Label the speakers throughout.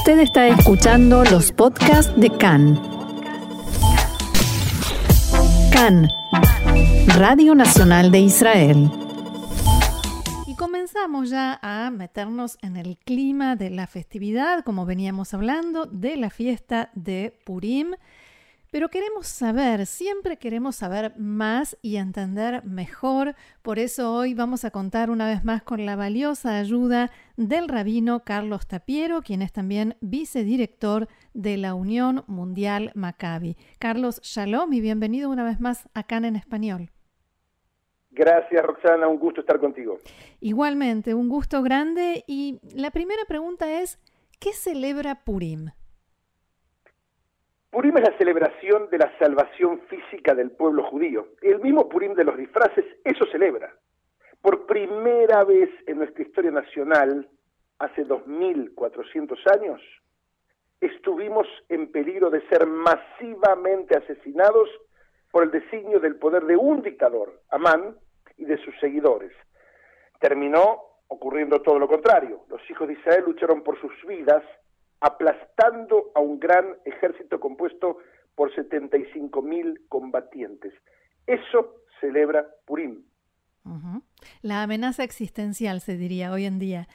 Speaker 1: Usted está escuchando los podcasts de CAN. CAN, Radio Nacional de Israel.
Speaker 2: Y comenzamos ya a meternos en el clima de la festividad, como veníamos hablando, de la fiesta de Purim. Pero queremos saber, siempre queremos saber más y entender mejor. Por eso hoy vamos a contar una vez más con la valiosa ayuda del rabino Carlos Tapiero, quien es también vicedirector de la Unión Mundial Maccabi. Carlos, shalom y bienvenido una vez más acá en español.
Speaker 3: Gracias, Roxana, un gusto estar contigo.
Speaker 2: Igualmente, un gusto grande. Y la primera pregunta es, ¿qué celebra Purim?
Speaker 3: Purim es la celebración de la salvación física del pueblo judío. El mismo Purim de los disfraces, eso celebra. Por primera vez en nuestra historia nacional, hace 2400 años, estuvimos en peligro de ser masivamente asesinados por el designio del poder de un dictador, Amán, y de sus seguidores. Terminó ocurriendo todo lo contrario. Los hijos de Israel lucharon por sus vidas aplastando a un gran ejército compuesto por 75 mil combatientes. Eso celebra Purim.
Speaker 2: La amenaza existencial, se diría hoy en día.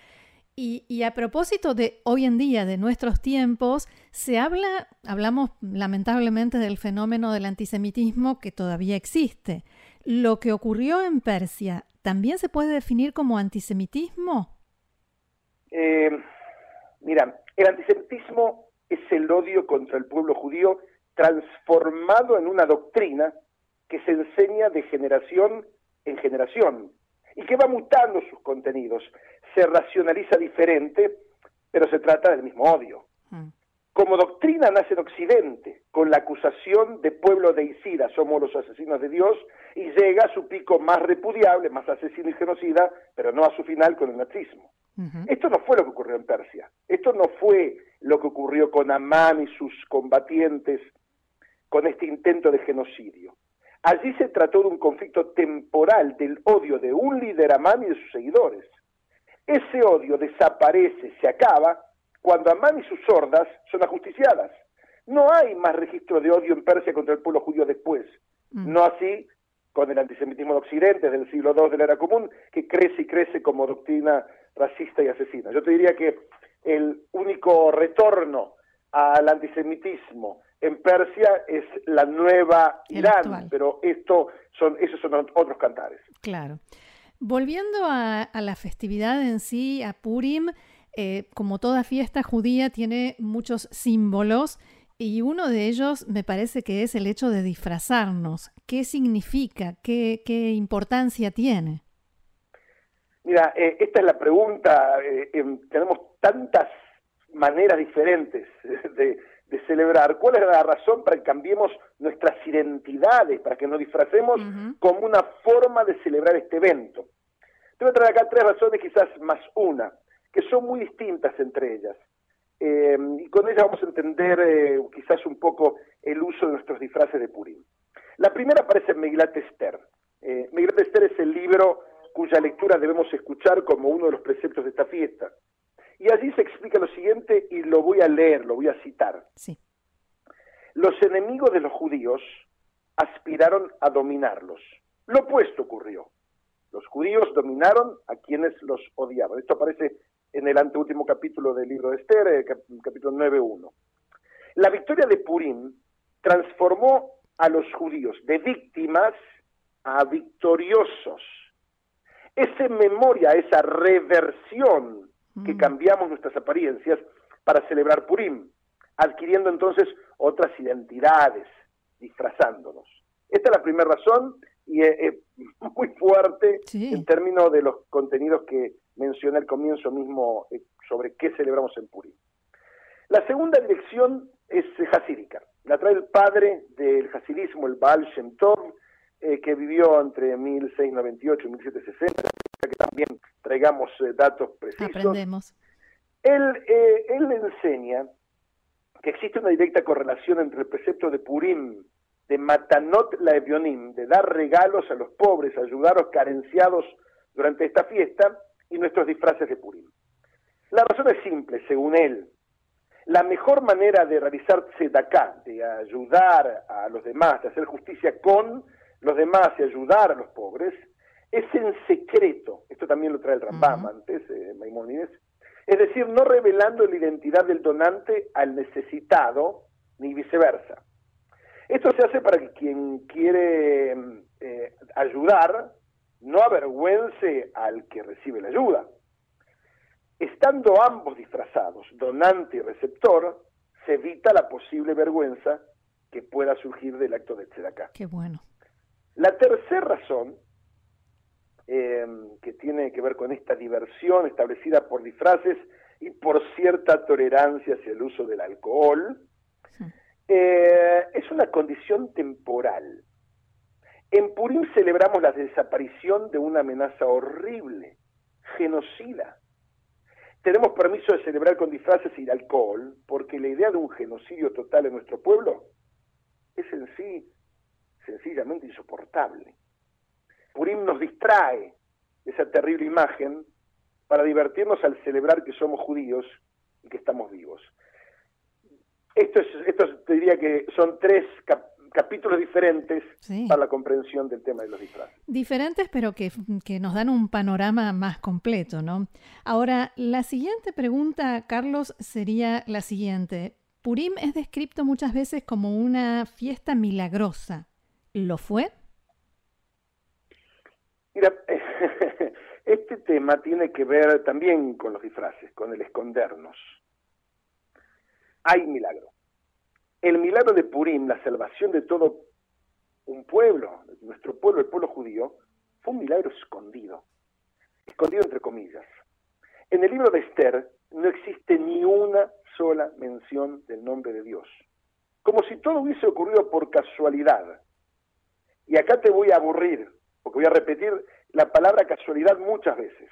Speaker 2: Y, y, a propósito de hoy en día, de nuestros tiempos, se habla, hablamos lamentablemente del fenómeno del antisemitismo que todavía existe. Lo que ocurrió en Persia, ¿también se puede definir como antisemitismo?
Speaker 3: Eh, mira, el antisemitismo es el odio contra el pueblo judío transformado en una doctrina que se enseña de generación en generación y que va mutando sus contenidos. Se racionaliza diferente, pero se trata del mismo odio. Mm. Como doctrina nace en Occidente, con la acusación de pueblo de Isira, somos los asesinos de Dios, y llega a su pico más repudiable, más asesino y genocida, pero no a su final con el nazismo. Esto no fue lo que ocurrió en Persia, esto no fue lo que ocurrió con Amán y sus combatientes con este intento de genocidio. Allí se trató de un conflicto temporal del odio de un líder Amán y de sus seguidores. Ese odio desaparece, se acaba, cuando Amán y sus hordas son ajusticiadas. No hay más registro de odio en Persia contra el pueblo judío después. Mm. No así con el antisemitismo de Occidente del siglo II de la era común, que crece y crece como doctrina racista y asesina. Yo te diría que el único retorno al antisemitismo en Persia es la nueva Irán, pero esto son, esos son otros cantares.
Speaker 2: Claro. Volviendo a, la festividad en sí, a Purim, eh, como toda fiesta judía, tiene muchos símbolos y uno de ellos me parece que es el hecho de disfrazarnos. ¿Qué significa? ¿Qué, qué importancia tiene?
Speaker 3: Mira, eh, esta es la pregunta. Eh, em, tenemos tantas maneras diferentes de, celebrar. ¿Cuál es la razón para que cambiemos nuestras identidades, para que nos disfracemos como una forma de celebrar este evento? Te voy a traer acá tres razones, quizás más una, que son muy distintas entre ellas. Eh, y con ellas vamos a entender quizás un poco el uso de nuestros disfraces de Purim. La primera aparece en Megilat Esther. Eh, Megilat Esther es el libro cuya lectura debemos escuchar como uno de los preceptos de esta fiesta. Y allí se explica lo siguiente y lo voy a leer, lo voy a citar.
Speaker 2: Sí.
Speaker 3: Los enemigos de los judíos aspiraron a dominarlos. Lo opuesto ocurrió. Los judíos dominaron a quienes los odiaban. Esto aparece en el anteúltimo capítulo del libro de Esther, eh, capítulo 9.1. La victoria de Purim transformó a los judíos de víctimas a victoriosos esa memoria, esa reversión que mm. cambiamos nuestras apariencias para celebrar Purim, adquiriendo entonces otras identidades, disfrazándonos. Esta es la primera razón y es, muy fuerte en términos de los contenidos que mencioné al comienzo mismo eh, sobre qué celebramos en Purim. La segunda dirección es hasídica. La trae el padre del hasidismo, el Baal Shem Tov, eh, que vivió entre 1698 y 1760, que también traigamos eh, datos precisos.
Speaker 2: Aprendemos.
Speaker 3: Él, eh, él enseña que existe una directa correlación entre el precepto de Purim, de Matanot la de dar regalos a los pobres, ayudar a los carenciados durante esta fiesta, y nuestros disfraces de Purim. La razón es simple, según él. la mejor manera de realizar tzedakah, de ayudar a los demás, de hacer justicia con los demás y ayudar a los pobres, es en secreto. Esto también lo trae el Rambam antes, eh, Maimónides. Es decir, no revelando la identidad del donante al necesitado, ni viceversa. Esto se hace para que quien quiere eh, ayudar no avergüence al que recibe la ayuda. Estando ambos disfrazados, donante y receptor, se evita la posible vergüenza que pueda surgir del acto de tzedakah.
Speaker 2: Qué bueno.
Speaker 3: La tercera razón, eh, que tiene que ver con esta diversión establecida por disfraces y por cierta tolerancia hacia el uso del alcohol, eh, es una condición temporal. En Purim celebramos la desaparición de una amenaza horrible, genocida. Tenemos permiso de celebrar con disfraces y alcohol porque la idea de un genocidio total en nuestro pueblo es en sí sencillamente insoportable. Purim nos distrae de esa terrible imagen para divertirnos al celebrar que somos judíos y que estamos vivos. Esto, es, esto te diría que son tres capítulos diferentes para la comprensión del tema de los disfraces.
Speaker 2: Diferentes, pero que, que, nos dan un panorama más completo, ¿no? Ahora, la siguiente pregunta, Carlos, sería la siguiente. Purim es descrito muchas veces como una fiesta milagrosa. ¿Lo fue?
Speaker 3: Mira, este tema tiene que ver también con los disfraces, con el escondernos hay milagro. El milagro de Purim, la salvación de todo un pueblo, nuestro pueblo, el pueblo judío, fue un milagro escondido, escondido entre comillas. En el libro de Esther no existe ni una sola mención del nombre de Dios, como si todo hubiese ocurrido por casualidad. Y acá te voy a aburrir, porque voy a repetir la palabra casualidad muchas veces.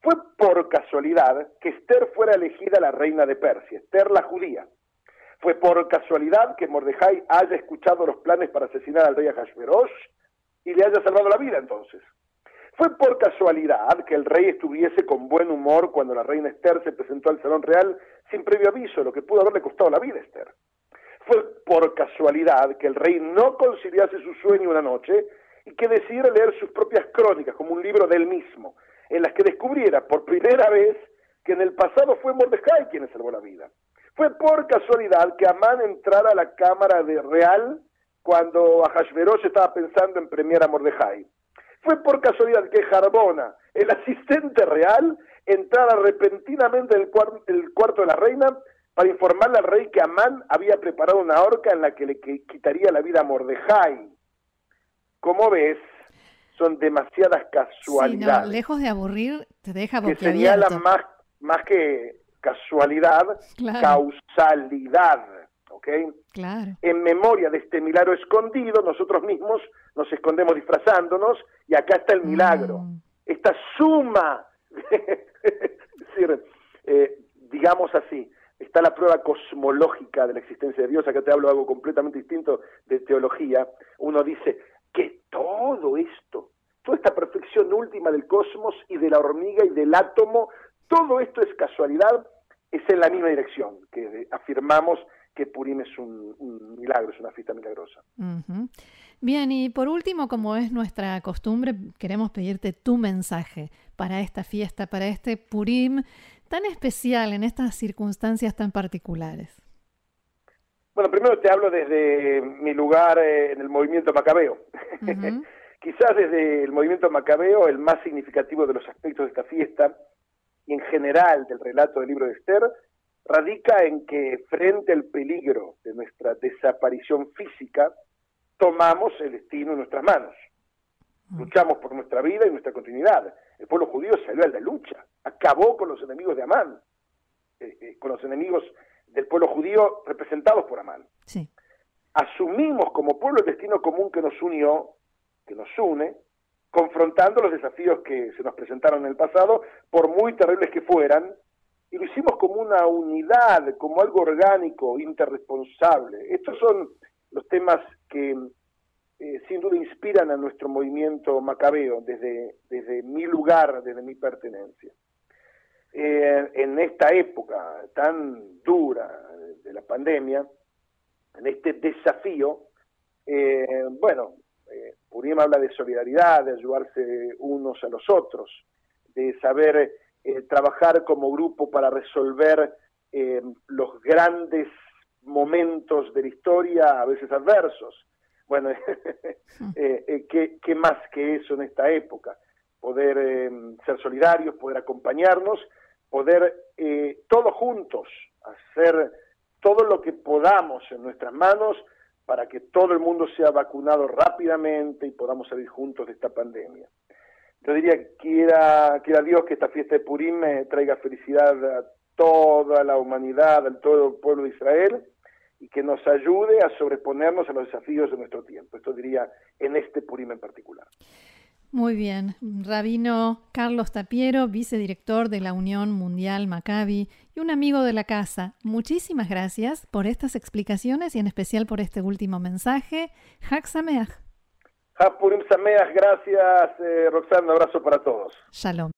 Speaker 3: Fue por casualidad que Esther fuera elegida la reina de Persia, Esther la judía. Fue por casualidad que Mordejai haya escuchado los planes para asesinar al rey Ahasverosh y le haya salvado la vida entonces. Fue por casualidad que el rey estuviese con buen humor cuando la reina Esther se presentó al salón real sin previo aviso, lo que pudo haberle costado la vida a Esther. Fue por casualidad que el rey no conciliase su sueño una noche y que decidiera leer sus propias crónicas como un libro del mismo, en las que descubriera por primera vez que en el pasado fue Mordejai quien le salvó la vida. Fue por casualidad que Amán entrara a la cámara de real cuando Ahasverosh estaba pensando en premiar a Mordejai. Fue por casualidad que Jarbona, el asistente real, entrara repentinamente en el, cuarto de la reina para informarle al rey que Amán había preparado una horca en la que le quitaría la vida a Mordejai. Como ves, son demasiadas casualidades.
Speaker 2: lejos de aburrir, te deja
Speaker 3: Que señalan más, más que casualidad, causalidad. ¿ok?
Speaker 2: Claro.
Speaker 3: En memoria de este milagro escondido, nosotros mismos nos escondemos disfrazándonos y acá está el milagro. Mm. Esta suma, decir, eh, digamos así, está la prueba cosmológica de la existencia de Dios. Acá te hablo de algo completamente distinto de teología. Uno dice, que todo esto, toda esta perfección última del cosmos y de la hormiga y del átomo, todo esto es casualidad, es en la misma dirección, que afirmamos que Purim es un, milagro, es una fiesta milagrosa.
Speaker 2: Bien, y por último, como es nuestra costumbre, queremos pedirte tu mensaje para esta fiesta, para este Purim tan especial en estas circunstancias tan particulares.
Speaker 3: Bueno, primero te hablo desde mi lugar eh, en el movimiento macabeo. Quizás desde el movimiento macabeo el más significativo de los aspectos de esta fiesta y en general del relato del libro de Esther radica en que frente al peligro de nuestra desaparición física tomamos el destino en nuestras manos. Luchamos por nuestra vida y nuestra continuidad. El pueblo judío salió a la lucha, acabó con los enemigos de Amán, eh, eh, con los enemigos del pueblo judío representados por Amán.
Speaker 2: Sí.
Speaker 3: Asumimos como pueblo el destino común que nos unió, que nos une, confrontando los desafíos que se nos presentaron en el pasado, por muy terribles que fueran, y lo hicimos como una unidad, como algo orgánico, interresponsable. Estos son los temas que eh, sin duda inspiran a nuestro movimiento macabeo desde, desde mi lugar, desde mi pertenencia. Eh, en esta época tan dura de la pandemia, en este desafío, eh, bueno, eh, Purim habla de solidaridad, de ayudarse unos a los otros, de saber eh, trabajar como grupo para resolver los grandes momentos de la historia, a veces adversos. Bueno, ¿qué, ¿qué, más que eso en esta época? Poder ser solidarios, poder acompañarnos, poder todos juntos hacer todo lo que podamos en nuestras manos para que todo el mundo sea vacunado rápidamente y podamos salir juntos de esta pandemia. Yo diría que quiera, quiera Dios que esta fiesta de Purim me traiga felicidad a toda la humanidad, a todo el pueblo de Israel y que nos ayude a sobreponernos a los desafíos de nuestro tiempo. Esto diría en este Purim en particular.
Speaker 2: Muy bien. Rabino Carlos Tapiero, vicedirector de la Unión Mundial Maccabi y un amigo de la casa. Muchísimas gracias por estas explicaciones y en especial por este último mensaje. Hak Sameach.
Speaker 3: Purim Sameach, gracias eh, Roxana, un abrazo para todos.
Speaker 2: Shalom.